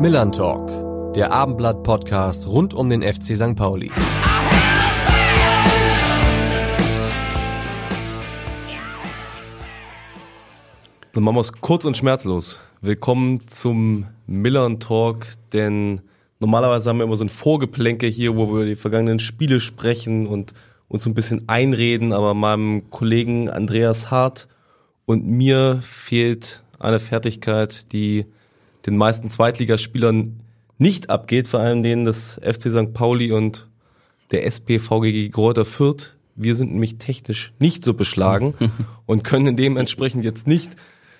Millern Talk, der Abendblatt-Podcast rund um den FC St. Pauli. Dann machen wir es kurz und schmerzlos. Willkommen zum Millern Talk, denn normalerweise haben wir immer so ein Vorgeplänke hier, wo wir die vergangenen Spiele sprechen und uns so ein bisschen einreden, aber meinem Kollegen Andreas Hart und mir fehlt eine Fertigkeit, die den meisten Zweitligaspielern nicht abgeht, vor allem denen des FC St. Pauli und der SPVGG Gräuter Fürth. Wir sind nämlich technisch nicht so beschlagen und können dementsprechend jetzt nicht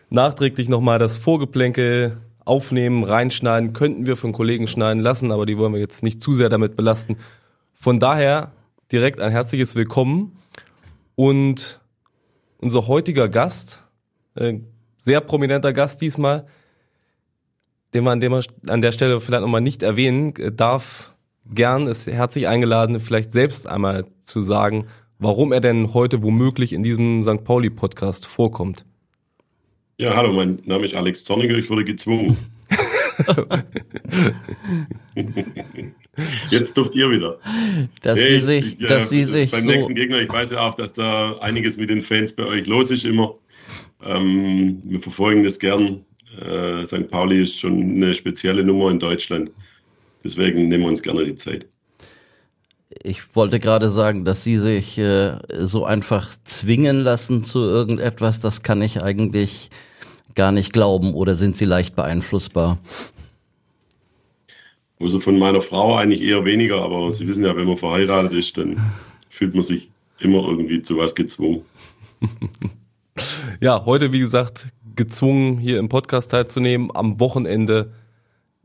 nachträglich nochmal das Vorgeplänke aufnehmen, reinschneiden, könnten wir von Kollegen schneiden lassen, aber die wollen wir jetzt nicht zu sehr damit belasten. Von daher direkt ein herzliches Willkommen und unser heutiger Gast, äh, sehr prominenter Gast diesmal, den man, den man an der Stelle vielleicht nochmal nicht erwähnen äh, darf, gern ist herzlich eingeladen, vielleicht selbst einmal zu sagen, warum er denn heute womöglich in diesem St. Pauli-Podcast vorkommt. Ja, hallo, mein Name ist Alex Zorniger, ich wurde gezwungen. Jetzt dürft ihr wieder. Dass Nee, sie sich, ich, äh, dass sie sich beim so, nächsten Gegner, ich weiß ja auch, dass da einiges mit den Fans bei euch los ist immer. Ähm, wir verfolgen das gern. Äh, St. Pauli ist schon eine spezielle Nummer in Deutschland. Deswegen nehmen wir uns gerne die Zeit. ich wollte gerade sagen, dass sie sich äh, so einfach zwingen lassen zu irgendetwas, das kann ich eigentlich gar nicht glauben oder sind sie leicht beeinflussbar? Also von meiner Frau eigentlich eher weniger, aber Sie wissen ja, wenn man verheiratet ist, dann fühlt man sich immer irgendwie zu was gezwungen. Ja, heute, wie gesagt, gezwungen, hier im Podcast teilzunehmen, am Wochenende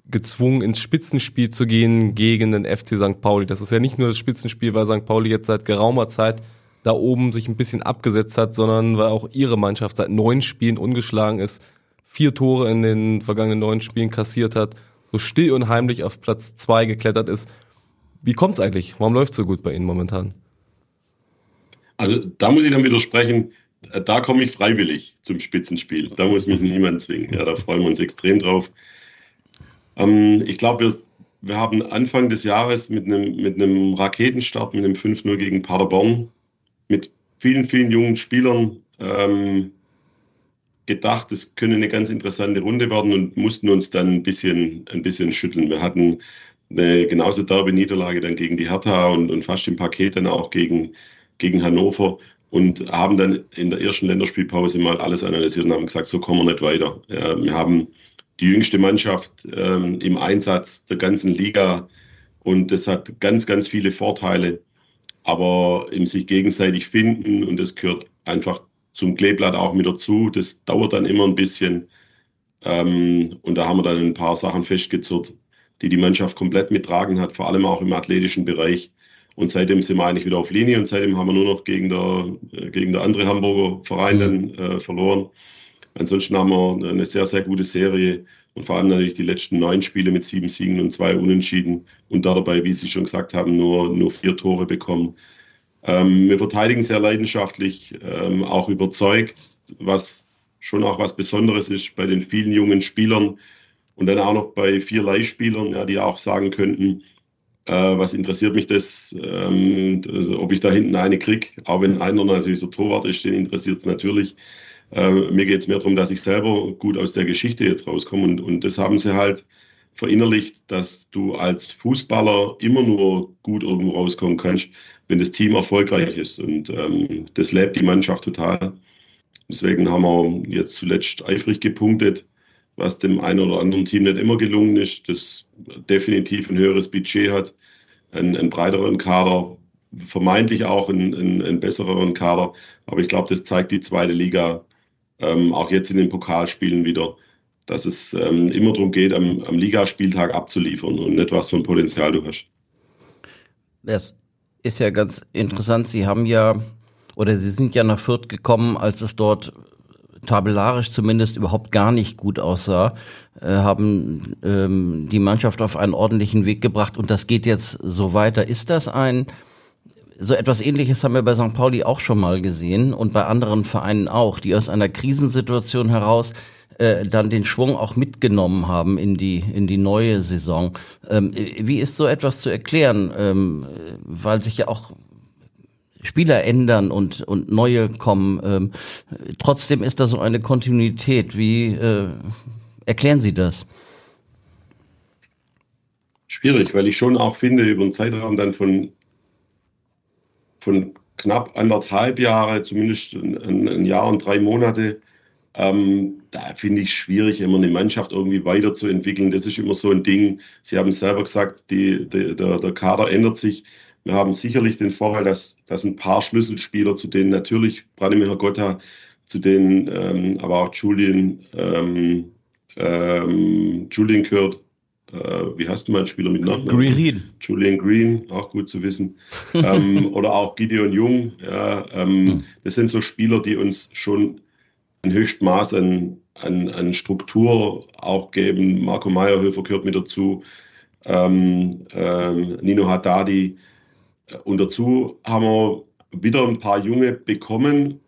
gezwungen, ins Spitzenspiel zu gehen gegen den FC St. Pauli. Das ist ja nicht nur das Spitzenspiel, weil St. Pauli jetzt seit geraumer Zeit da oben sich ein bisschen abgesetzt hat, sondern weil auch ihre Mannschaft seit neun Spielen ungeschlagen ist, vier Tore in den vergangenen neun Spielen kassiert hat, so still und heimlich auf Platz zwei geklettert ist. Wie kommt's eigentlich? Warum läuft's so gut bei Ihnen momentan? Also da muss ich dann widersprechen, da komme ich freiwillig zum Spitzenspiel. Da muss mich niemand zwingen. Ja, da freuen wir uns extrem drauf. Ähm, ich glaube, wir, wir haben Anfang des Jahres mit einem, mit einem Raketenstart, mit einem 5-0 gegen Paderborn, mit vielen, vielen jungen Spielern ähm, gedacht, es könnte eine ganz interessante Runde werden und mussten uns dann ein bisschen, ein bisschen schütteln. Wir hatten eine genauso derbe Niederlage dann gegen die Hertha und, und fast im Paket dann auch gegen, gegen Hannover und haben dann in der ersten Länderspielpause mal alles analysiert und haben gesagt, so kommen wir nicht weiter. Wir haben die jüngste Mannschaft ähm, im Einsatz der ganzen Liga und das hat ganz, ganz viele Vorteile. Aber im sich gegenseitig finden und das gehört einfach zum Kleeblatt auch mit dazu. Das dauert dann immer ein bisschen. Ähm, und da haben wir dann ein paar Sachen festgezurrt, die die Mannschaft komplett mittragen hat, vor allem auch im athletischen Bereich. Und seitdem sind wir eigentlich wieder auf Linie und seitdem haben wir nur noch gegen der, äh, gegen der andere Hamburger Verein dann äh, verloren. Ansonsten haben wir eine sehr, sehr gute Serie und vor allem natürlich die letzten neun Spiele mit sieben Siegen und zwei Unentschieden und da dabei, wie Sie schon gesagt haben, nur, nur vier Tore bekommen. Ähm, wir verteidigen sehr leidenschaftlich, ähm, auch überzeugt, was schon auch was Besonderes ist bei den vielen jungen Spielern und dann auch noch bei vier Leihspielern, ja, die auch sagen könnten, äh, was interessiert mich das, ähm, also ob ich da hinten eine krieg, auch wenn einer natürlich der Torwart ist, den interessiert es natürlich. Äh, mir geht es mehr darum, dass ich selber gut aus der Geschichte jetzt rauskomme und, und das haben sie halt verinnerlicht, dass du als Fußballer immer nur gut irgendwo rauskommen kannst, wenn das Team erfolgreich ist. Und ähm, das lebt die Mannschaft total. Deswegen haben wir jetzt zuletzt eifrig gepunktet, was dem einen oder anderen Team nicht immer gelungen ist, das definitiv ein höheres Budget hat, einen, einen breiteren Kader, vermeintlich auch einen, einen, einen besseren Kader. Aber ich glaube, das zeigt die zweite Liga ähm, auch jetzt in den Pokalspielen wieder, dass es ähm, immer darum geht, am, am Ligaspieltag abzuliefern und nicht was für ein Potenzial du hast. Das ist ja ganz interessant. Sie haben ja, oder Sie sind ja nach Fürth gekommen, als es dort tabellarisch zumindest überhaupt gar nicht gut aussah, äh, haben ähm, die Mannschaft auf einen ordentlichen Weg gebracht und das geht jetzt so weiter. Ist das ein, so etwas ähnliches haben wir bei St. Pauli auch schon mal gesehen und bei anderen Vereinen auch, die aus einer Krisensituation heraus äh, dann den Schwung auch mitgenommen haben in die, in die neue Saison. Ähm, wie ist so etwas zu erklären? Ähm, weil sich ja auch Spieler ändern und, und neue kommen. Ähm, trotzdem ist da so eine Kontinuität. Wie äh, erklären Sie das? Schwierig, weil ich schon auch finde, über einen Zeitraum dann von, von knapp anderthalb Jahre, zumindest ein, ein Jahr und drei Monate, ähm, da finde ich es schwierig, immer eine Mannschaft irgendwie weiterzuentwickeln. Das ist immer so ein Ding. Sie haben selber gesagt, die, die, der, der Kader ändert sich. Wir haben sicherlich den Vorteil, dass, dass ein paar Schlüsselspieler, zu denen natürlich Branimir Gotta, zu denen ähm, aber auch Julian, ähm, ähm, Julian gehört, äh, wie heißt mein Spieler mit Namen? Green. Julian Green, auch gut zu wissen. ähm, oder auch Gideon Jung. Ja, ähm, hm. Das sind so Spieler, die uns schon ein höchstes Maß an, an, an Struktur auch geben. Marco Meyerhöfer gehört mit dazu. Ähm, ähm, Nino Haddadi. Und dazu haben wir wieder ein paar Junge bekommen,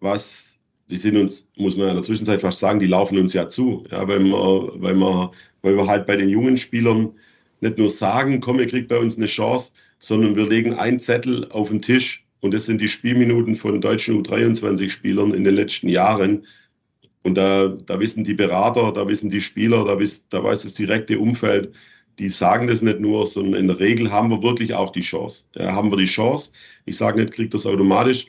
was die sind uns, muss man in der Zwischenzeit fast sagen, die laufen uns ja zu. Ja, weil, wir, weil, wir, weil wir halt bei den jungen Spielern nicht nur sagen, komm, ihr kriegt bei uns eine Chance, sondern wir legen einen Zettel auf den Tisch und das sind die Spielminuten von deutschen U23-Spielern in den letzten Jahren. Und da, da wissen die Berater, da wissen die Spieler, da, wiss, da weiß das direkte Umfeld, die sagen das nicht nur, sondern in der Regel haben wir wirklich auch die Chance. Ja, haben wir die Chance. Ich sage nicht, kriegt das automatisch,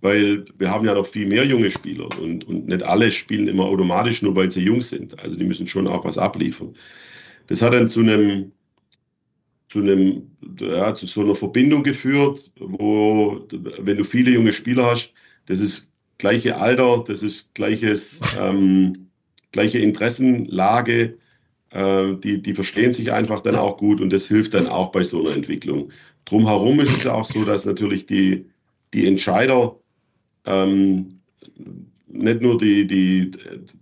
weil wir haben ja noch viel mehr junge Spieler und, und nicht alle spielen immer automatisch, nur weil sie jung sind. Also die müssen schon auch was abliefern. Das hat dann zu einem, zu einem, ja, zu so einer Verbindung geführt, wo, wenn du viele junge Spieler hast, das ist gleiche Alter, das ist gleiches, ähm, gleiche Interessenlage, äh, die, die verstehen sich einfach dann auch gut und das hilft dann auch bei so einer Entwicklung. Drumherum ist es auch so, dass natürlich die, die Entscheider ähm, nicht nur die, die,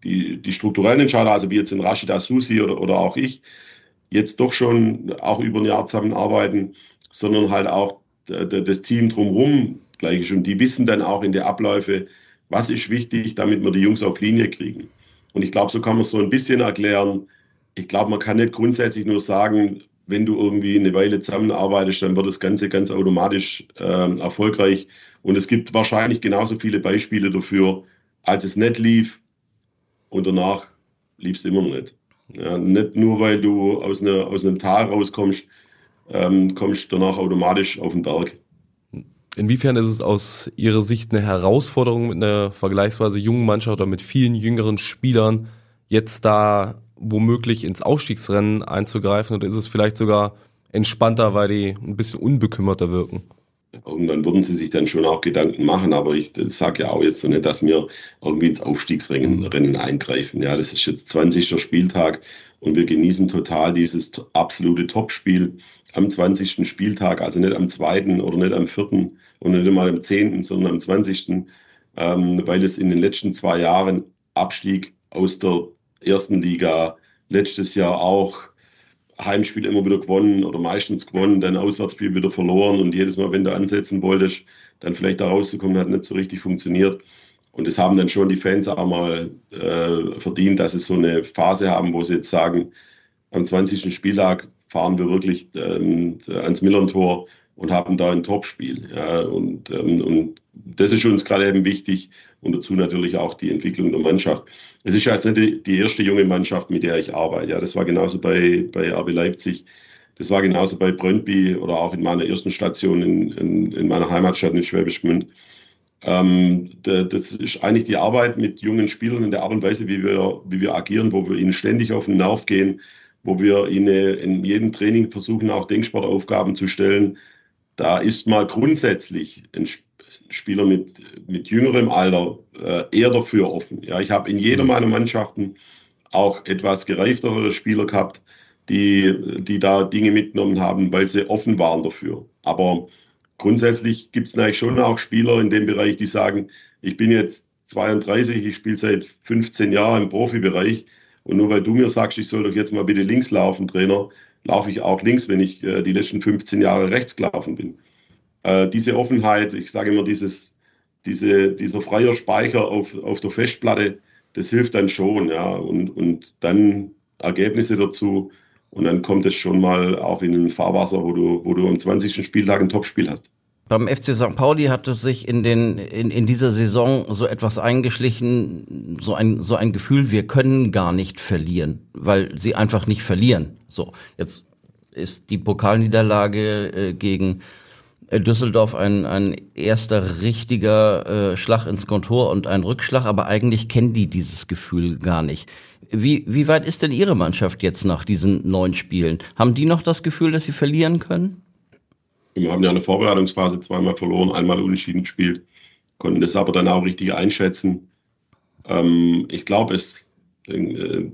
die, die strukturellen Entscheider, also wie jetzt in Rashida Susi oder, oder auch ich, jetzt doch schon auch über ein Jahr zusammenarbeiten, sondern halt auch das Team drumherum gleich schon. Die wissen dann auch in der Abläufe, was ist wichtig, damit wir die Jungs auf Linie kriegen. Und ich glaube, so kann man es so ein bisschen erklären. Ich glaube, man kann nicht grundsätzlich nur sagen, wenn du irgendwie eine Weile zusammenarbeitest, dann wird das Ganze ganz automatisch äh, erfolgreich. Und es gibt wahrscheinlich genauso viele Beispiele dafür, als es nicht lief und danach lief es immer noch nicht. Ja, nicht nur, weil du aus, einer, aus einem Tal rauskommst, ähm, kommst danach automatisch auf den Berg. Inwiefern ist es aus Ihrer Sicht eine Herausforderung mit einer vergleichsweise jungen Mannschaft oder mit vielen jüngeren Spielern, jetzt da womöglich ins Ausstiegsrennen einzugreifen? Oder ist es vielleicht sogar entspannter, weil die ein bisschen unbekümmerter wirken? Irgendwann würden sie sich dann schon auch Gedanken machen, aber ich sage ja auch jetzt so nicht, dass wir irgendwie ins Aufstiegsrennen mhm. eingreifen. Ja, das ist jetzt 20. Spieltag und wir genießen total dieses absolute Topspiel am 20. Spieltag, also nicht am zweiten oder nicht am vierten und nicht einmal am zehnten, sondern am 20. Ähm, weil es in den letzten zwei Jahren Abstieg aus der ersten Liga, letztes Jahr auch Heimspiel immer wieder gewonnen oder meistens gewonnen, dann Auswärtsspiel wieder verloren und jedes Mal, wenn du ansetzen wolltest, dann vielleicht da rauszukommen, hat nicht so richtig funktioniert. Und das haben dann schon die Fans auch mal äh, verdient, dass sie so eine Phase haben, wo sie jetzt sagen, am 20. Spieltag fahren wir wirklich ähm, ans Millern-Tor und haben da ein Topspiel. Ja, und, ähm, und das ist uns gerade eben wichtig und dazu natürlich auch die Entwicklung der Mannschaft. Es ist ja jetzt nicht die, erste junge Mannschaft, mit der ich arbeite. Ja, das war genauso bei, bei RB Leipzig. Das war genauso bei Brøndby oder auch in meiner ersten Station in, in, in meiner Heimatstadt in Schwäbisch Gmünd. Ähm, das ist eigentlich die Arbeit mit jungen Spielern in der Art und Weise, wie wir, wie wir agieren, wo wir ihnen ständig auf den Nerv gehen, wo wir ihnen in jedem Training versuchen, auch Denksportaufgaben zu stellen. Da ist mal grundsätzlich ein Spieler mit, mit jüngerem Alter äh, eher dafür offen. Ja, ich habe in jeder mhm. meiner Mannschaften auch etwas gereiftere Spieler gehabt, die, die da Dinge mitgenommen haben, weil sie offen waren dafür. Aber grundsätzlich gibt es natürlich schon auch Spieler in dem Bereich, die sagen, ich bin jetzt 32, ich spiele seit 15 Jahren im Profibereich und nur weil du mir sagst, ich soll doch jetzt mal bitte links laufen, Trainer, laufe ich auch links, wenn ich äh, die letzten 15 Jahre rechts gelaufen bin äh, diese Offenheit, ich sage immer, dieses, diese, dieser freie Speicher auf, auf der Festplatte, das hilft dann schon, ja. Und, und dann Ergebnisse dazu. Und dann kommt es schon mal auch in ein Fahrwasser, wo du, wo du am 20. Spieltag ein Topspiel hast. Beim FC St. Pauli hatte sich in, den, in, in dieser Saison so etwas eingeschlichen, so ein, so ein Gefühl, wir können gar nicht verlieren, weil sie einfach nicht verlieren. So, jetzt ist die Pokalniederlage äh, gegen Düsseldorf ein, ein erster richtiger äh, Schlag ins Kontor und ein Rückschlag, aber eigentlich kennen die dieses Gefühl gar nicht. Wie, wie weit ist denn Ihre Mannschaft jetzt nach diesen neun Spielen? Haben die noch das Gefühl, dass sie verlieren können? Wir haben ja eine Vorbereitungsphase zweimal verloren, einmal unentschieden gespielt, konnten das aber dann auch richtig einschätzen. Ähm, ich glaube, es, äh,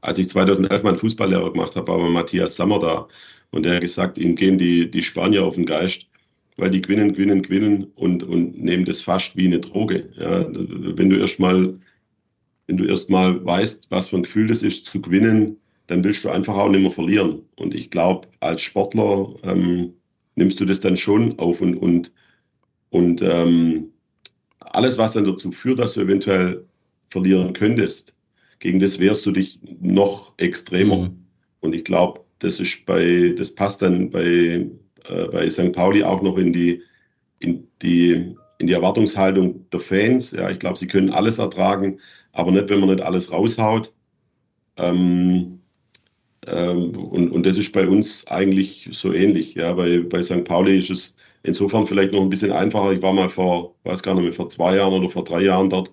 als ich 2011 meinen Fußballlehrer gemacht habe, war Matthias Sammer da und der hat gesagt, ihm gehen die, die Spanier auf den Geist, weil die gewinnen, gewinnen, gewinnen und, und nehmen das fast wie eine Droge. Ja, wenn du erstmal wenn du erstmal weißt, was für ein Gefühl das ist, zu gewinnen, dann willst du einfach auch nicht mehr verlieren. Und ich glaube, als Sportler ähm, nimmst du das dann schon auf und, und, und ähm, alles, was dann dazu führt, dass du eventuell verlieren könntest, gegen das wehrst du dich noch extremer. Mhm. Und ich glaube, das ist bei, das passt dann bei, äh, bei St. Pauli auch noch in die, in die, in die Erwartungshaltung der Fans. Ja, ich glaube, sie können alles ertragen, aber nicht, wenn man nicht alles raushaut. Ähm, ähm, und, und das ist bei uns eigentlich so ähnlich. Ja, bei, bei St. Pauli ist es insofern vielleicht noch ein bisschen einfacher. Ich war mal vor, weiß gar nicht mehr, vor zwei Jahren oder vor drei Jahren dort.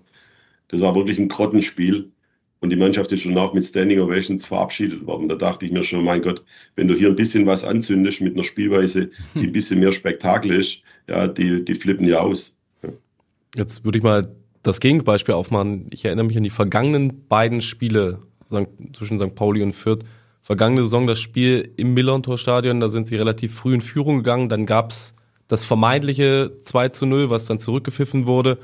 Das war wirklich ein Grottenspiel. Und die Mannschaft ist schon auch mit Standing Ovations verabschiedet worden. Da dachte ich mir schon, mein Gott, wenn du hier ein bisschen was anzündest mit einer Spielweise, die ein bisschen mehr Spektakel ist, ja, die, die flippen ja aus. Jetzt würde ich mal das Gegenbeispiel aufmachen. Ich erinnere mich an die vergangenen beiden Spiele zwischen St. Pauli und Fürth vergangene Saison das Spiel im Millern-Tor-Stadion, da sind sie relativ früh in Führung gegangen. Dann gab's das vermeintliche 2 zu 0, was dann zurückgepfiffen wurde.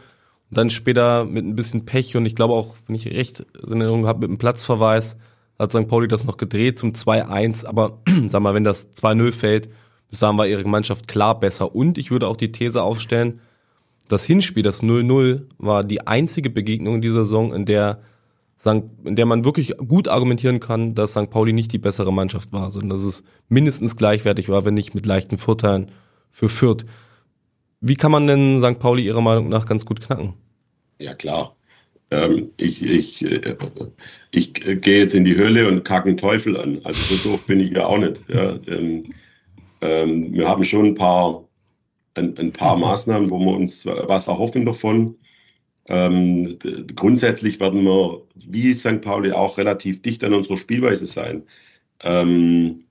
Und dann später mit ein bisschen Pech und ich glaube auch, wenn ich recht in Erinnerung habe, mit einem Platzverweis hat St. Pauli das noch gedreht zum 2-1. Aber sag mal, wenn das 2-0 fällt, bis dahin war ihre Mannschaft klar besser. Und ich würde auch die These aufstellen, das Hinspiel, das 0-0, war die einzige Begegnung in dieser Saison, in der in der man wirklich gut argumentieren kann, dass St. Pauli nicht die bessere Mannschaft war, sondern dass es mindestens gleichwertig war, wenn nicht mit leichten Vorteilen für Fürth. Wie kann man denn St. Pauli Ihrer Meinung nach ganz gut knacken? Ja, klar. Ähm, ich ich, äh, ich gehe jetzt in die Höhle und kacke einen Teufel an. Also so doof bin ich ja auch nicht. Ja. Ähm, ähm, wir haben schon ein paar, ein, ein paar Maßnahmen, wo wir uns was erhoffen davon. Ähm, grundsätzlich werden wir, wie St. Pauli, auch relativ dicht an unserer Spielweise sein. Ähm,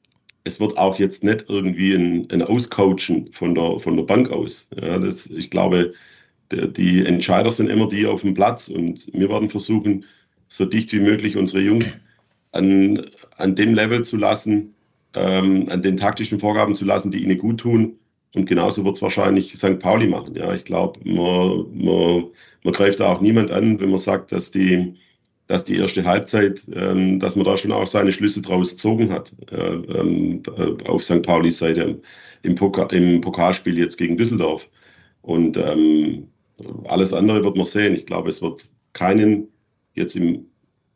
es wird auch jetzt nicht irgendwie ein, ein Auscoachen von der, von der Bank aus. Ja, das, ich glaube, die Entscheider sind immer die auf dem Platz und wir werden versuchen, so dicht wie möglich unsere Jungs an, an dem Level zu lassen, ähm, an den taktischen Vorgaben zu lassen, die ihnen gut tun. Und genauso wird es wahrscheinlich St. Pauli machen. Ja, ich glaube, man, man man greift da auch niemand an, wenn man sagt, dass die, dass die erste Halbzeit, ähm, dass man da schon auch seine Schlüsse draus gezogen hat äh, ähm, äh, auf St. Paulis Seite im, Pokal, im Pokalspiel jetzt gegen Düsseldorf. Und ähm, alles andere wird man sehen. Ich glaube, es wird keinen, jetzt im,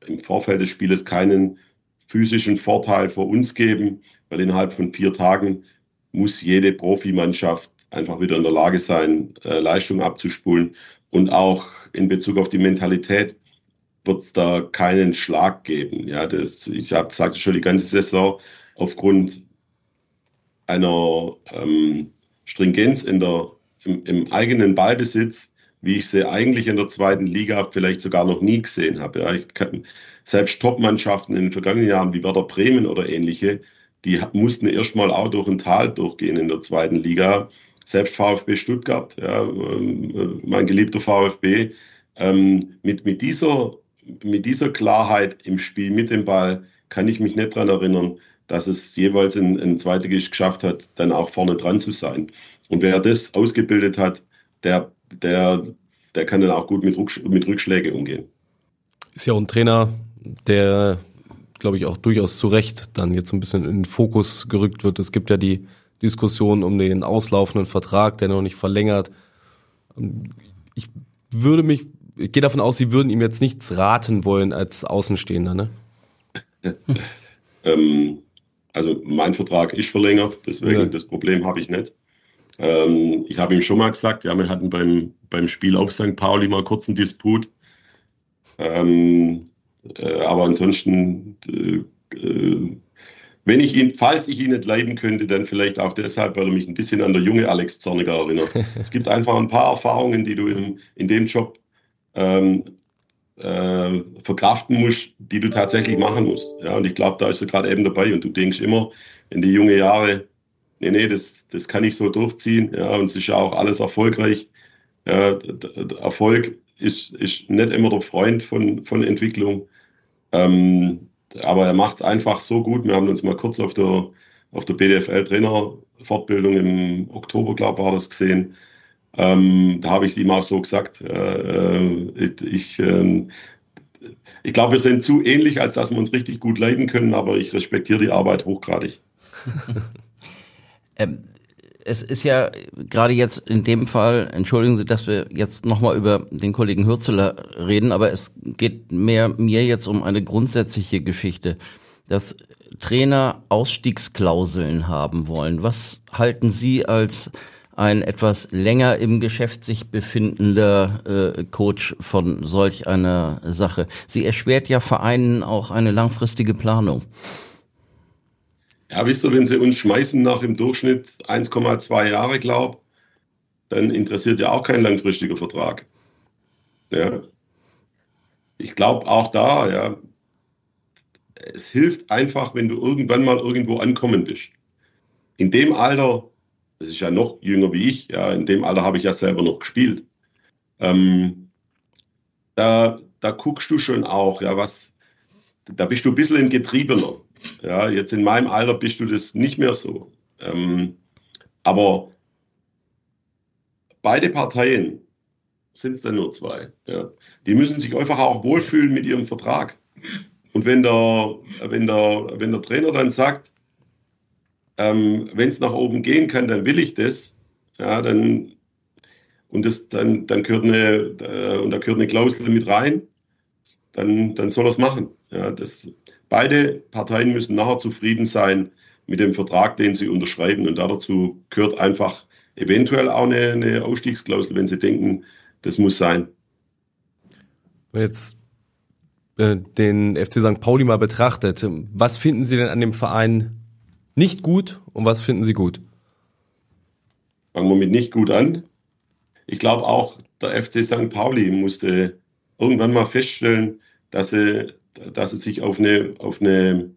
im Vorfeld des Spieles, keinen physischen Vorteil für uns geben, weil innerhalb von vier Tagen muss jede Profimannschaft einfach wieder in der Lage sein, äh, Leistung abzuspulen. Und auch in Bezug auf die Mentalität wird es da keinen Schlag geben. Ja, das, ich sagte schon die ganze Saison aufgrund einer ähm, Stringenz in der, im, im, eigenen Ballbesitz, wie ich sie eigentlich in der zweiten Liga vielleicht sogar noch nie gesehen habe. Ja, kann, selbst Top-Mannschaften in den vergangenen Jahren wie Werder Bremen oder ähnliche, die mussten erstmal auch durch ein Tal durchgehen in der zweiten Liga selbst VfB Stuttgart, ja, ähm, mein geliebter VfB, ähm, mit, mit, dieser, mit dieser Klarheit im Spiel mit dem Ball kann ich mich nicht daran erinnern, dass es jeweils ein, ein Zweitligist geschafft hat, dann auch vorne dran zu sein. Und wer das ausgebildet hat, der, der, der kann dann auch gut mit, Rücksch mit Rückschläge umgehen. Ist ja auch ein Trainer, der, glaube ich, auch durchaus zu Recht dann jetzt ein bisschen in den Fokus gerückt wird. Es gibt ja die Diskussion um den auslaufenden Vertrag, der noch nicht verlängert. Ich würde mich ich gehe davon aus, Sie würden ihm jetzt nichts raten wollen als Außenstehender, ne? ähm, also mein Vertrag ist verlängert, deswegen ja. das Problem habe ich nicht. Ähm, ich habe ihm schon mal gesagt, ja, wir hatten beim, beim Spiel auf St. Pauli mal kurz einen Disput. Ähm, äh, aber ansonsten, äh, äh, wenn ich ihn, falls ich ihn nicht leiden könnte, dann vielleicht auch deshalb, weil er mich ein bisschen an der junge Alex Zorniger erinnert. es gibt einfach ein paar Erfahrungen, die du im, in dem Job ähm, äh, verkraften musst, die du tatsächlich machen musst. Ja, und ich glaube, da ist er gerade eben dabei und du denkst immer in die junge Jahre, nee, nee, das, das kann ich so durchziehen. Ja, und es ist ja auch alles erfolgreich. Ja, Erfolg ist, ist nicht immer der Freund von, von Entwicklung. Ähm, aber er macht es einfach so gut. Wir haben uns mal kurz auf der, auf der BDFL-Trainer-Fortbildung im Oktober, glaube ich, war das gesehen. Ähm, da habe ich es ihm auch so gesagt. Äh, ich, äh, ich glaube, wir sind zu ähnlich, als dass wir uns richtig gut leiden können, aber ich respektiere die Arbeit hochgradig. ähm, es ist ja gerade jetzt in dem Fall, entschuldigen Sie, dass wir jetzt nochmal über den Kollegen Hürzeler reden, aber es geht mehr mir jetzt um eine grundsätzliche Geschichte, dass Trainer Ausstiegsklauseln haben wollen. Was halten Sie als ein etwas länger im Geschäft sich befindender äh, Coach von solch einer Sache? Sie erschwert ja Vereinen auch eine langfristige Planung. Ja, wisst ihr, wenn sie uns schmeißen nach im Durchschnitt 1,2 Jahre, glaub, dann interessiert ja auch kein langfristiger Vertrag. Ja. Ich glaube auch da, ja, es hilft einfach, wenn du irgendwann mal irgendwo ankommen bist. In dem Alter, das ist ja noch jünger wie ich, ja, in dem Alter habe ich ja selber noch gespielt. Ähm, da, da guckst du schon auch, ja, was, da bist du ein bisschen ein Getriebener. Ja, jetzt in meinem Alter bist du das nicht mehr so. Ähm, aber beide Parteien sind es dann nur zwei. Ja. Die müssen sich einfach auch wohlfühlen mit ihrem Vertrag. Und wenn der, wenn der, wenn der Trainer dann sagt, ähm, wenn es nach oben gehen kann, dann will ich das, ja, dann, und das, dann, dann gehört eine, äh, und da gehört eine Klausel mit rein, dann, dann soll er es machen. Ja, das, beide Parteien müssen nachher zufrieden sein mit dem Vertrag, den sie unterschreiben. Und dazu gehört einfach eventuell auch eine, eine Ausstiegsklausel, wenn sie denken, das muss sein. Wenn jetzt äh, den FC St. Pauli mal betrachtet, was finden Sie denn an dem Verein nicht gut und was finden Sie gut? Fangen wir mit nicht gut an. Ich glaube auch, der FC St. Pauli musste irgendwann mal feststellen, dass sie, dass sie sich auf eine, auf eine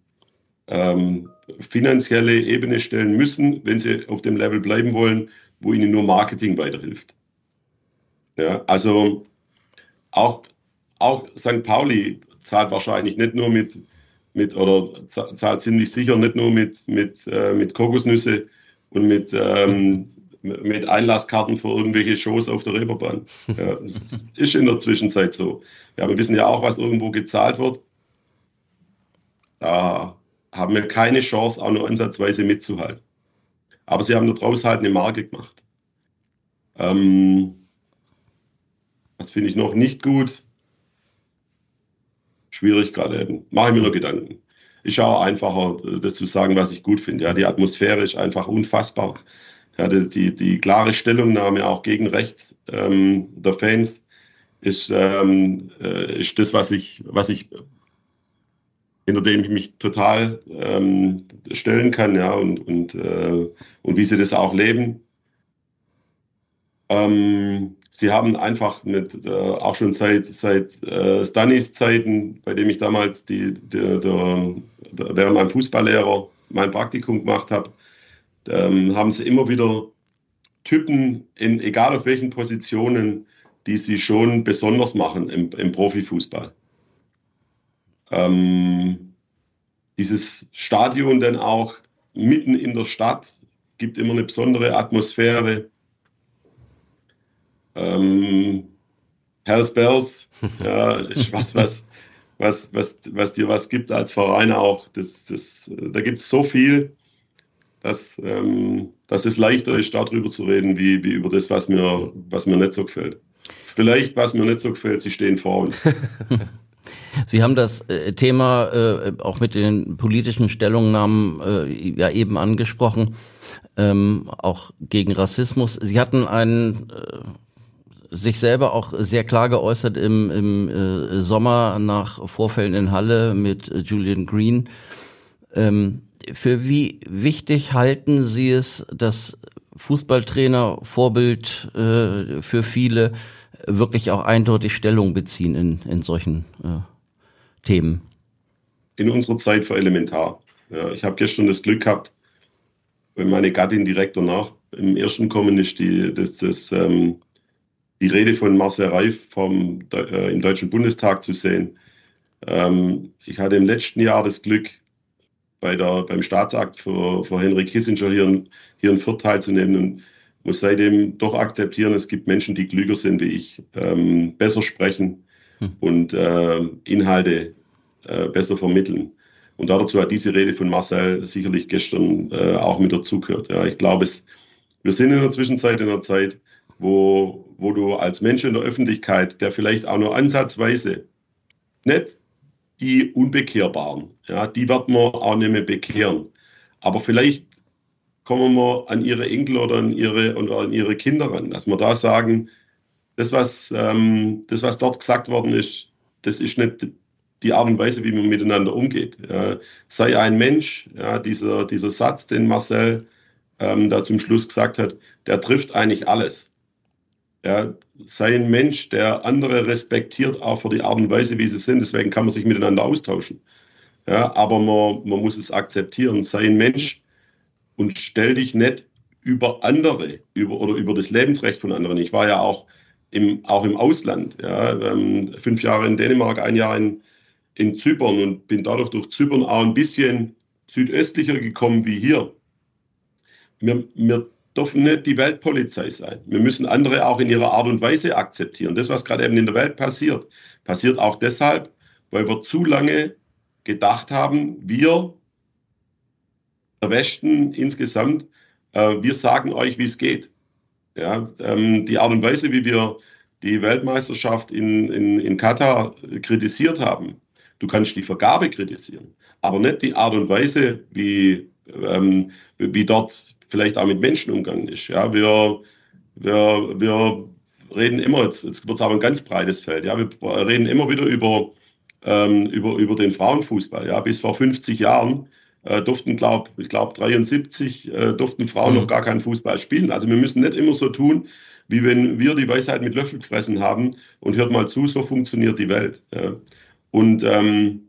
ähm, finanzielle Ebene stellen müssen, wenn sie auf dem Level bleiben wollen, wo ihnen nur Marketing weiterhilft. Ja, also auch, auch St. Pauli zahlt wahrscheinlich nicht nur mit, mit oder zahlt ziemlich sicher nicht nur mit, mit, äh, mit Kokosnüsse und mit ähm, mit Einlasskarten für irgendwelche Shows auf der Reeperbahn. Ja, das ist in der Zwischenzeit so. Ja, wir wissen ja auch, was irgendwo gezahlt wird. Da haben wir keine Chance, auch nur ansatzweise mitzuhalten. Aber sie haben daraus halt eine Marke gemacht. Ähm, das finde ich noch nicht gut. Schwierig gerade eben. Mache ich mir nur Gedanken. Ja auch einfacher, das zu sagen, was ich gut finde. Ja, die Atmosphäre ist einfach unfassbar ja, die, die, die klare Stellungnahme auch gegen rechts ähm, der Fans ist, ähm, äh, ist das, was ich, was ich hinter dem ich mich total ähm, stellen kann, ja, und, und, äh, und wie sie das auch leben. Ähm, sie haben einfach mit, äh, auch schon seit, seit äh, Stanis Zeiten, bei dem ich damals die, die, der, während meinem Fußballlehrer mein Praktikum gemacht habe, ähm, haben sie immer wieder Typen, in, egal auf welchen Positionen, die sie schon besonders machen im, im Profifußball. Ähm, dieses Stadion dann auch mitten in der Stadt gibt immer eine besondere Atmosphäre. Ähm, Hells Bells, ja, ist was, was, was, was, was dir was gibt als Verein auch. Das, das, da gibt es so viel dass, ähm, dass es leichter ist, darüber zu reden, wie, wie über das, was mir, was mir nicht so gefällt. Vielleicht, was mir nicht so gefällt, sie stehen vor uns. Sie haben das äh, Thema äh, auch mit den politischen Stellungnahmen äh, ja eben angesprochen, ähm, auch gegen Rassismus. Sie hatten einen sich selber auch sehr klar geäußert im, im Sommer nach Vorfällen in Halle mit Julian Green. Ähm, für wie wichtig halten Sie es, dass Fußballtrainer, Vorbild für viele, wirklich auch eindeutig Stellung beziehen in, in solchen äh, Themen? In unserer Zeit für elementar. Ja, ich habe gestern das Glück gehabt, wenn meine Gattin direkt danach im ersten Kommen ist, die, das, das, ähm, die Rede von Marcel Reif vom, äh, im Deutschen Bundestag zu sehen. Ähm, ich hatte im letzten Jahr das Glück, bei der, beim Staatsakt für, für Henry Kissinger hier, in, hier in Fürth teilzunehmen und muss seitdem doch akzeptieren, es gibt Menschen, die klüger sind wie ich, ähm, besser sprechen hm. und äh, Inhalte äh, besser vermitteln. Und dazu hat diese Rede von Marcel sicherlich gestern äh, auch mit dazugehört. Ja, ich glaube, wir sind in der Zwischenzeit in einer Zeit, wo, wo du als Mensch in der Öffentlichkeit, der vielleicht auch nur ansatzweise nicht die Unbekehrbaren, ja, die wird man auch nicht mehr bekehren. Aber vielleicht kommen wir an ihre Enkel oder an ihre, oder an ihre Kinder ran, dass wir da sagen, das was, ähm, das, was dort gesagt worden ist, das ist nicht die Art und Weise, wie man miteinander umgeht. Ja, sei ein Mensch, ja, dieser, dieser Satz, den Marcel ähm, da zum Schluss gesagt hat, der trifft eigentlich alles. Ja, sei ein Mensch, der andere respektiert, auch für die Art und Weise, wie sie sind. Deswegen kann man sich miteinander austauschen. Ja, aber man, man muss es akzeptieren. Sei ein Mensch und stell dich nicht über andere über, oder über das Lebensrecht von anderen. Ich war ja auch im, auch im Ausland. Ja, ähm, fünf Jahre in Dänemark, ein Jahr in, in Zypern und bin dadurch durch Zypern auch ein bisschen südöstlicher gekommen wie hier. Wir, wir dürfen nicht die Weltpolizei sein. Wir müssen andere auch in ihrer Art und Weise akzeptieren. Das, was gerade eben in der Welt passiert, passiert auch deshalb, weil wir zu lange gedacht haben, wir, der Westen insgesamt, äh, wir sagen euch, wie es geht. Ja, ähm, die Art und Weise, wie wir die Weltmeisterschaft in, in, in Katar kritisiert haben, du kannst die Vergabe kritisieren, aber nicht die Art und Weise, wie, ähm, wie dort vielleicht auch mit Menschen umgegangen ist. Ja, wir, wir, wir reden immer, jetzt, jetzt wird es aber ein ganz breites Feld, ja, wir reden immer wieder über, ähm, über, über den Frauenfußball. Ja, bis vor 50 Jahren äh, durften, glaub, ich glaube, 73 äh, durften Frauen mhm. noch gar keinen Fußball spielen. Also wir müssen nicht immer so tun, wie wenn wir die Weisheit mit Löffel gefressen haben und hört mal zu, so funktioniert die Welt. Ja. Und ähm,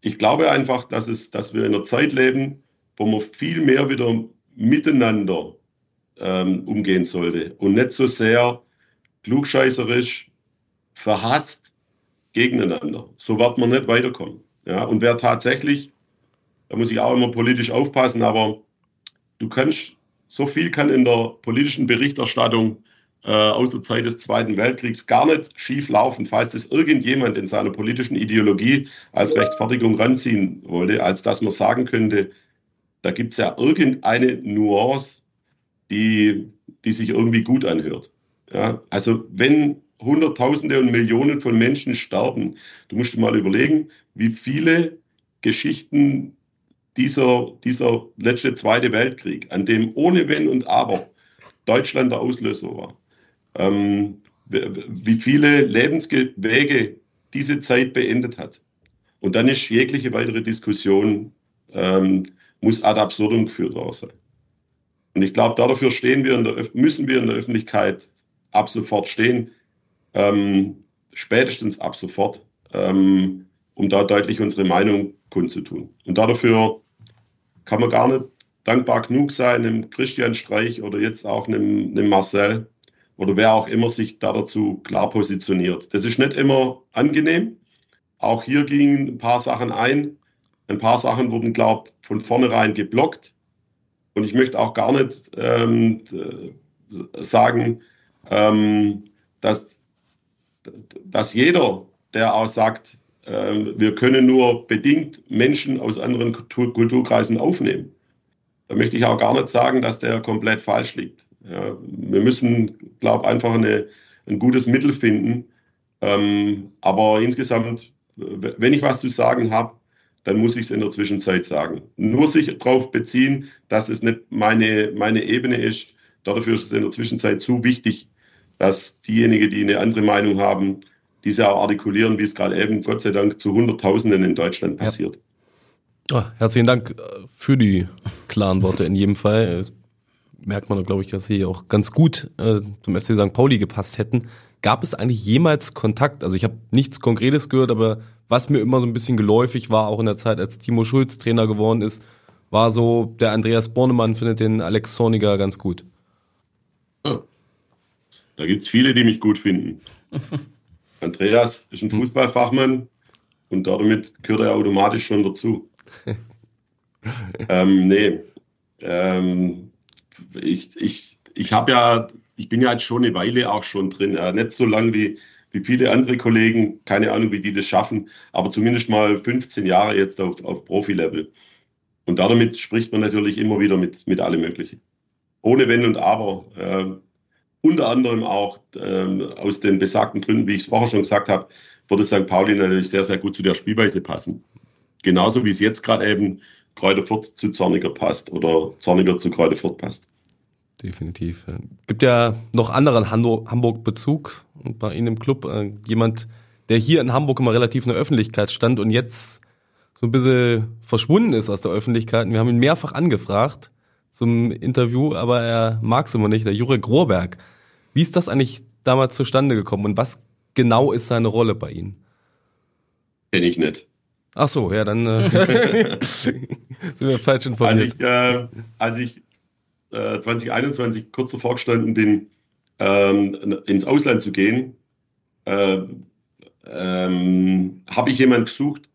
ich glaube einfach, dass, es, dass wir in einer Zeit leben, wo man viel mehr wieder miteinander ähm, umgehen sollte und nicht so sehr klugscheißerisch, verhasst gegeneinander. So wird man nicht weiterkommen. Ja, und wer tatsächlich, da muss ich auch immer politisch aufpassen, aber du kannst, so viel kann in der politischen Berichterstattung äh, aus der Zeit des Zweiten Weltkriegs gar nicht schief laufen, falls es irgendjemand in seiner politischen Ideologie als Rechtfertigung ranziehen wollte, als dass man sagen könnte, da gibt es ja irgendeine Nuance, die, die sich irgendwie gut anhört. Ja, also wenn Hunderttausende und Millionen von Menschen sterben, du musst dir mal überlegen, wie viele Geschichten dieser, dieser letzte Zweite Weltkrieg, an dem ohne Wenn und Aber Deutschland der Auslöser war, ähm, wie viele Lebenswege diese Zeit beendet hat. Und dann ist jegliche weitere Diskussion ähm, muss ad absurdum geführt worden sein. Und ich glaube, dafür stehen wir der, müssen wir in der Öffentlichkeit ab sofort stehen, ähm, spätestens ab sofort, ähm, um da deutlich unsere Meinung kundzutun. Und dafür kann man gar nicht dankbar genug sein, einem Christian Streich oder jetzt auch einem, einem Marcel oder wer auch immer sich da dazu klar positioniert. Das ist nicht immer angenehm. Auch hier gingen ein paar Sachen ein, ein paar Sachen wurden, glaube ich, von vornherein geblockt. Und ich möchte auch gar nicht ähm, sagen, ähm, dass, dass jeder, der auch sagt, wir können nur bedingt Menschen aus anderen Kultur Kulturkreisen aufnehmen. Da möchte ich auch gar nicht sagen, dass der komplett falsch liegt. Wir müssen, glaube ich, einfach eine, ein gutes Mittel finden. Ähm, aber insgesamt, wenn ich was zu sagen habe, dann muss ich es in der Zwischenzeit sagen. Nur sich darauf beziehen, dass es nicht meine, meine Ebene ist. Dafür ist es in der Zwischenzeit zu wichtig, dass diejenigen, die eine andere Meinung haben, diese auch artikulieren, wie es gerade eben, Gott sei Dank, zu Hunderttausenden in Deutschland passiert. Ja. Oh, herzlichen Dank äh, für die klaren Worte in jedem Fall. Das merkt man, glaube ich, dass Sie auch ganz gut äh, zum FC St. Pauli gepasst hätten. Gab es eigentlich jemals Kontakt? Also ich habe nichts Konkretes gehört, aber was mir immer so ein bisschen geläufig war, auch in der Zeit, als Timo Schulz Trainer geworden ist, war so, der Andreas Bornemann findet den Alex Zorniger ganz gut. Ja. Da gibt es viele, die mich gut finden. Andreas ist ein Fußballfachmann und damit gehört er automatisch schon dazu. ähm, nee, ähm, ich, ich, ich habe ja, ich bin ja jetzt schon eine Weile auch schon drin, ja, nicht so lang wie, wie viele andere Kollegen, keine Ahnung, wie die das schaffen, aber zumindest mal 15 Jahre jetzt auf, auf Profi-Level. Und damit spricht man natürlich immer wieder mit, mit allem Möglichen. Ohne Wenn und Aber. Äh, unter anderem auch ähm, aus den besagten Gründen, wie ich es vorher schon gesagt habe, würde St. Pauli natürlich sehr, sehr gut zu der Spielweise passen. Genauso wie es jetzt gerade eben Kräuter Fürth zu Zorniger passt oder Zorniger zu Kräuter Fürth passt. Definitiv. Gibt ja noch anderen Hamburg-Bezug bei Ihnen im Club. Äh, jemand, der hier in Hamburg immer relativ in der Öffentlichkeit stand und jetzt so ein bisschen verschwunden ist aus der Öffentlichkeit. Wir haben ihn mehrfach angefragt zum Interview, aber er mag es immer nicht, der Jurek Rohrberg. Wie ist das eigentlich damals zustande gekommen und was genau ist seine Rolle bei Ihnen? Kenn ich nicht. Ach so, ja, dann äh, sind wir falsch informiert. Als ich, äh, als ich äh, 2021 kurz davor gestanden bin, ähm, ins Ausland zu gehen, äh, ähm, habe ich jemanden gesucht,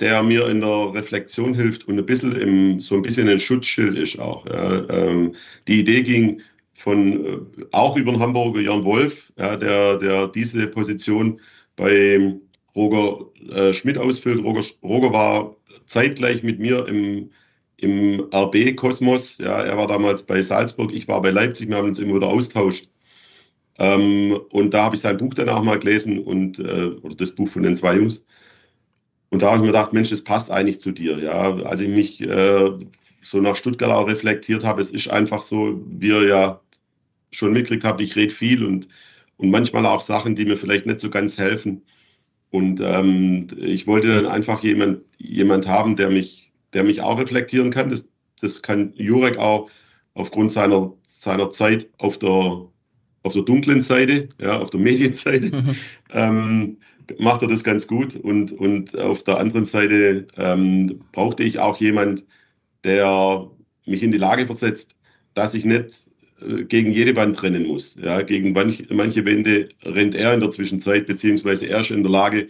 der mir in der Reflexion hilft und ein bisschen im, so ein bisschen ein Schutzschild ist auch. Ja. Ähm, die Idee ging von äh, auch über den Hamburger Jan Wolf, ja, der, der diese Position bei Roger äh, Schmidt ausfüllt. Roger, Roger war zeitgleich mit mir im, im RB-Kosmos. Ja, er war damals bei Salzburg, ich war bei Leipzig, wir haben uns immer wieder austauscht. Ähm, und da habe ich sein Buch danach mal gelesen und äh, oder das Buch von den zwei Jungs. Und da habe ich mir gedacht, Mensch, das passt eigentlich zu dir. Ja, als ich mich äh, so nach Stuttgart auch reflektiert habe, es ist einfach so, wie ihr ja schon mitgekriegt habt, ich rede viel und, und manchmal auch Sachen, die mir vielleicht nicht so ganz helfen. Und ähm, ich wollte dann einfach jemand, jemand haben, der mich, der mich auch reflektieren kann. Das, das kann Jurek auch aufgrund seiner, seiner Zeit auf der, auf der dunklen Seite, ja, auf der Medienseite, mhm. ähm, macht er das ganz gut. Und, und auf der anderen Seite ähm, brauchte ich auch jemand, der mich in die Lage versetzt, dass ich nicht äh, gegen jede Wand rennen muss. Ja, gegen manch, manche Wände rennt er in der Zwischenzeit, beziehungsweise er ist in der Lage,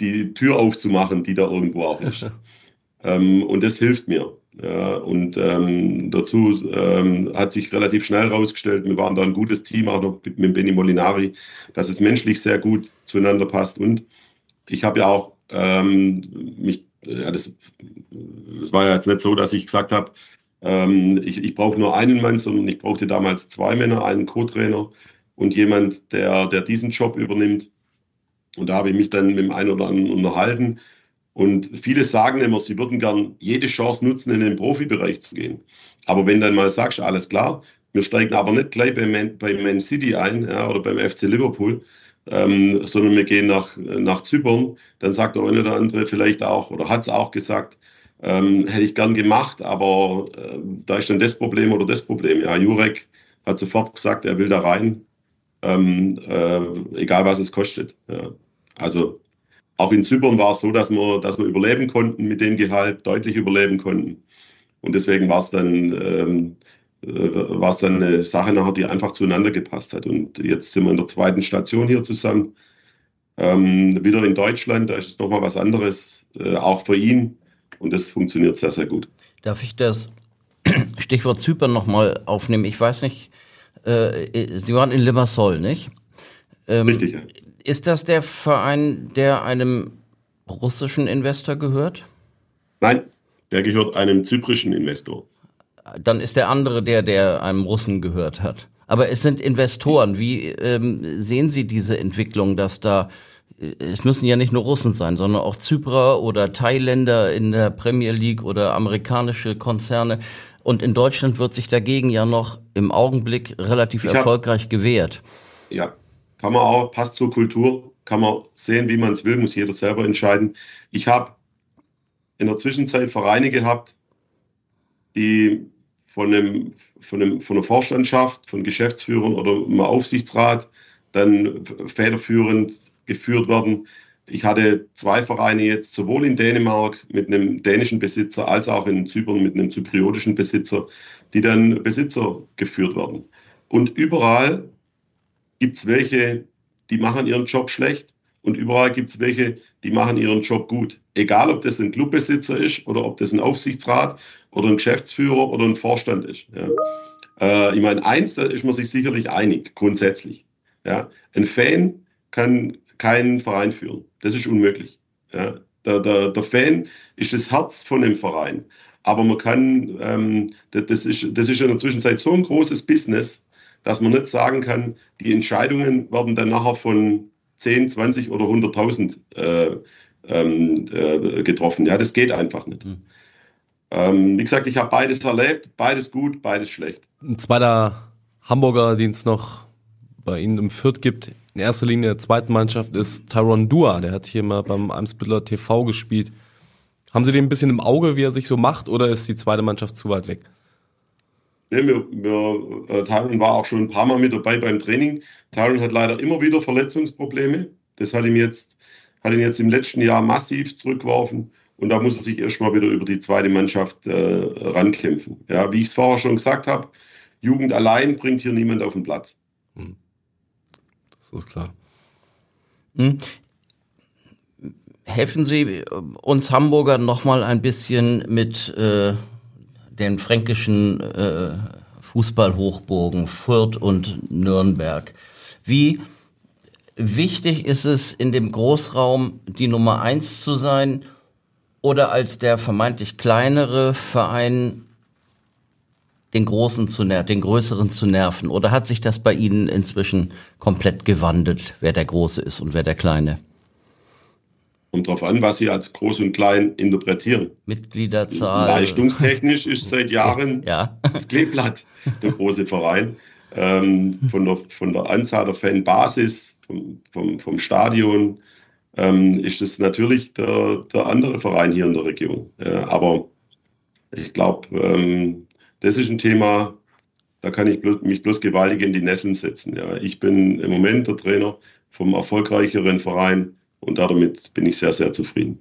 die Tür aufzumachen, die da irgendwo auch ist. ähm, und das hilft mir. Ja, und ähm, dazu ähm, hat sich relativ schnell herausgestellt, wir waren da ein gutes Team, auch noch mit, mit Benny Molinari, dass es menschlich sehr gut zueinander passt. Und ich habe ja auch ähm, mich, ja, das, das war ja jetzt nicht so, dass ich gesagt habe, ähm, ich ich brauche nur einen Mann, sondern ich brauchte damals zwei Männer, einen Co-Trainer und jemand, der, der diesen Job übernimmt. Und da habe ich mich dann mit dem einen oder anderen unterhalten. Und viele sagen immer, sie würden gern jede Chance nutzen, in den Profibereich zu gehen. Aber wenn dann mal sagst, alles klar, wir steigen aber nicht gleich bei Man, bei Man City ein ja, oder beim FC Liverpool, ähm, sondern wir gehen nach, nach Zypern, dann sagt der eine oder andere vielleicht auch oder hat es auch gesagt, ähm, hätte ich gern gemacht, aber äh, da ist dann das Problem oder das Problem. Ja, Jurek hat sofort gesagt, er will da rein, ähm, äh, egal was es kostet. Ja. Also auch in Zypern war es so, dass wir, dass wir überleben konnten mit dem Gehalt, deutlich überleben konnten. Und deswegen war es dann, ähm, äh, war es dann eine Sache nachher, die einfach zueinander gepasst hat. Und jetzt sind wir in der zweiten Station hier zusammen. Ähm, wieder in Deutschland, da ist es nochmal was anderes, äh, auch für ihn. Und das funktioniert sehr, sehr gut. Darf ich das Stichwort Zypern nochmal aufnehmen? Ich weiß nicht, äh, Sie waren in Limassol, nicht? Ähm, Richtig, ja. Ist das der Verein, der einem russischen Investor gehört? Nein, der gehört einem zyprischen Investor. Dann ist der andere der, der einem Russen gehört hat. Aber es sind Investoren. Wie ähm, sehen Sie diese Entwicklung, dass da äh, es müssen ja nicht nur Russen sein, sondern auch Zyprer oder Thailänder in der Premier League oder amerikanische Konzerne. Und in Deutschland wird sich dagegen ja noch im Augenblick relativ hab, erfolgreich gewehrt. Ja, kann man auch, passt zur Kultur, kann man sehen, wie man es will, muss jeder selber entscheiden. Ich habe in der Zwischenzeit Vereine gehabt, die von, einem, von, einem, von einer Vorstandschaft, von Geschäftsführern oder einem Aufsichtsrat dann federführend geführt werden. Ich hatte zwei Vereine jetzt sowohl in Dänemark mit einem dänischen Besitzer als auch in Zypern mit einem zypriotischen Besitzer, die dann Besitzer geführt werden. Und überall gibt es welche, die machen ihren Job schlecht und überall gibt es welche, die machen ihren Job gut. Egal, ob das ein Clubbesitzer ist oder ob das ein Aufsichtsrat oder ein Geschäftsführer oder ein Vorstand ist. Ja. Äh, ich meine, eins, da ist man sich sicherlich einig, grundsätzlich. Ja. Ein Fan kann keinen Verein führen. Das ist unmöglich. Ja. Der, der, der Fan ist das Herz von dem Verein. Aber man kann, ähm, das, ist, das ist in der Zwischenzeit so ein großes Business, dass man nicht sagen kann, die Entscheidungen werden dann nachher von 10, 20 oder 100.000 äh, ähm, äh, getroffen. Ja, das geht einfach nicht. Mhm. Ähm, wie gesagt, ich habe beides erlebt, beides gut, beides schlecht. Ein zweiter Hamburger, den es noch bei Ihnen im Fürth gibt, in erster Linie der zweiten Mannschaft, ist Tyron Dua. Der hat hier mal beim Eimsbüttler TV gespielt. Haben Sie den ein bisschen im Auge, wie er sich so macht, oder ist die zweite Mannschaft zu weit weg? Nee, wir, wir, äh, Tyron war auch schon ein paar Mal mit dabei beim Training. Tyron hat leider immer wieder Verletzungsprobleme. Das hat ihm jetzt, hat ihn jetzt im letzten Jahr massiv zurückgeworfen. Und da muss er sich erstmal wieder über die zweite Mannschaft äh, rankämpfen. Ja, wie ich es vorher schon gesagt habe, Jugend allein bringt hier niemand auf den Platz. Hm. Das ist klar. Hm. Helfen Sie uns Hamburger noch mal ein bisschen mit äh, den fränkischen äh, Fußballhochburgen Fürth und Nürnberg. Wie wichtig ist es, in dem Großraum die Nummer eins zu sein oder als der vermeintlich kleinere Verein den großen zu nerven, den größeren zu nerven? Oder hat sich das bei Ihnen inzwischen komplett gewandelt, wer der Große ist und wer der Kleine? Kommt darauf an, was Sie als groß und klein interpretieren. Mitgliederzahl. Leistungstechnisch ist seit Jahren ja. das Kleeblatt der große Verein. Ähm, von, der, von der Anzahl der Fanbasis, vom, vom, vom Stadion, ähm, ist es natürlich der, der andere Verein hier in der Region. Ja, aber ich glaube, ähm, das ist ein Thema, da kann ich bloß, mich bloß gewaltig in die Nesseln setzen. Ja. Ich bin im Moment der Trainer vom erfolgreicheren Verein und damit bin ich sehr, sehr zufrieden.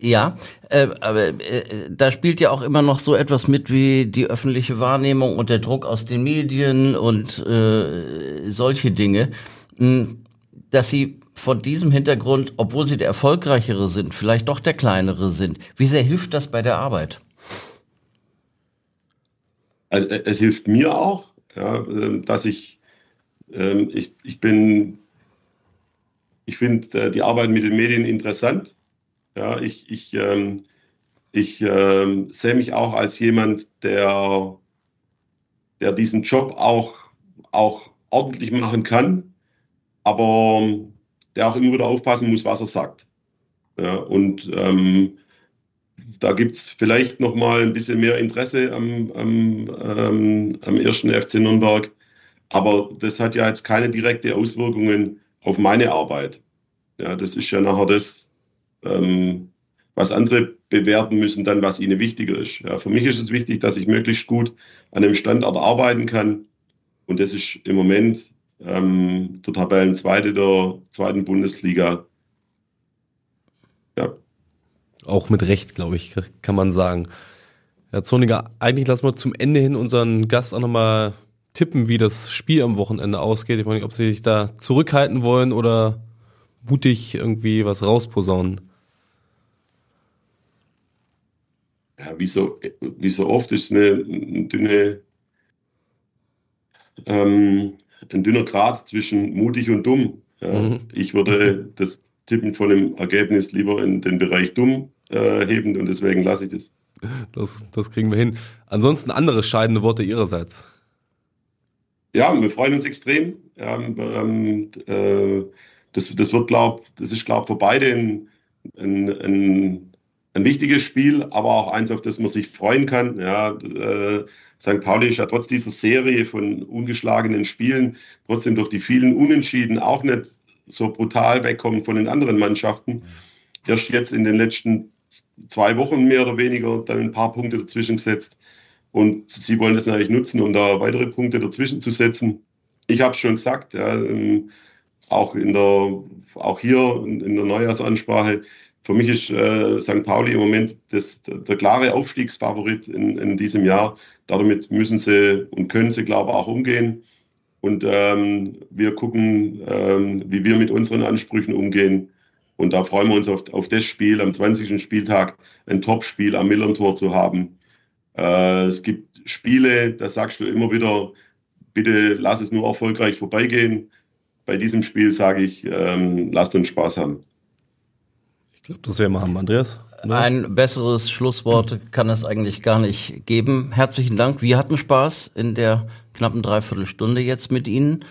Ja, äh, aber äh, da spielt ja auch immer noch so etwas mit wie die öffentliche Wahrnehmung und der Druck aus den Medien und äh, solche Dinge, hm, dass sie von diesem Hintergrund, obwohl sie der erfolgreichere sind, vielleicht doch der kleinere sind. Wie sehr hilft das bei der Arbeit? Also, äh, es hilft mir auch, ja, ähm, dass ich, ähm, ich, ich bin ich finde äh, die Arbeit mit den Medien interessant. Ja, ich ich, ähm, ich sehe mich auch als jemand, der, der diesen Job auch, auch ordentlich machen kann, aber ähm, der auch immer wieder aufpassen muss, was er sagt. Ja, und ähm, da gibt es vielleicht noch mal ein bisschen mehr Interesse am, am, ähm, am ersten FC Nürnberg. Aber das hat ja jetzt keine direkte Auswirkungen auf meine Arbeit. Ja, das ist ja nachher das, ähm, was andere bewerten müssen, dann was ihnen wichtiger ist. Ja, für mich ist es wichtig, dass ich möglichst gut an einem Standort arbeiten kann. Und das ist im Moment ähm, der Tabellenzweite der zweiten Bundesliga. Ja. Auch mit Recht, glaube ich, kann man sagen. Herr Zoniger, eigentlich lassen wir zum Ende hin unseren Gast auch nochmal tippen, wie das Spiel am Wochenende ausgeht. Ich weiß nicht, ob Sie sich da zurückhalten wollen oder mutig irgendwie was rausposaunen. Ja, wie so, wie so oft ist eine, eine dünne, ähm, ein dünner Grad zwischen mutig und dumm. Ja. Mhm. Ich würde das Tippen von dem Ergebnis lieber in den Bereich dumm äh, heben und deswegen lasse ich das. Das, das kriegen wir hin. Ansonsten andere scheidende Worte Ihrerseits. Ja, wir freuen uns extrem. Ähm, äh, das, das wird, glaub, das ist, glaube ich, für beide ein, ein, ein, ein, wichtiges Spiel, aber auch eins, auf das man sich freuen kann. Ja, äh, St. Pauli ist ja trotz dieser Serie von ungeschlagenen Spielen trotzdem durch die vielen Unentschieden auch nicht so brutal wegkommen von den anderen Mannschaften. Erst jetzt in den letzten zwei Wochen mehr oder weniger dann ein paar Punkte dazwischen gesetzt. Und sie wollen das natürlich nutzen, um da weitere Punkte dazwischen zu setzen. Ich habe es schon gesagt, ja, ähm, auch, in der, auch hier in der Neujahrsansprache, für mich ist äh, St. Pauli im Moment das, der, der klare Aufstiegsfavorit in, in, diesem Jahr. Damit müssen sie und können sie, glaube ich, auch umgehen. Und ähm, wir gucken, ähm, wie wir mit unseren Ansprüchen umgehen. Und da freuen wir uns auf, auf das Spiel am 20. Spieltag, ein Topspiel am Millern-Tor zu haben. Äh, es gibt Spiele, da sagst du immer wieder, bitte lass es nur erfolgreich vorbeigehen. Bei diesem Spiel sage ich, ähm, lasst uns Spaß haben. Ich glaube, das werden wir haben, Andreas. Ein besseres Schlusswort kann es eigentlich gar nicht geben. Herzlichen Dank. Wir hatten Spaß in der knappen Dreiviertelstunde jetzt mit Ihnen.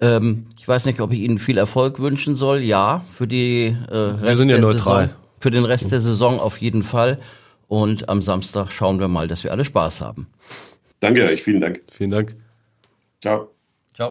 Ähm, ich weiß nicht, ob ich Ihnen viel Erfolg wünschen soll. Ja, für die äh, Rest Wir sind ja neutral. Saison, für den Rest der Saison auf jeden Fall. Und am Samstag schauen wir mal, dass wir alle Spaß haben. Danke euch, vielen Dank. Vielen Dank. Ciao. Ciao.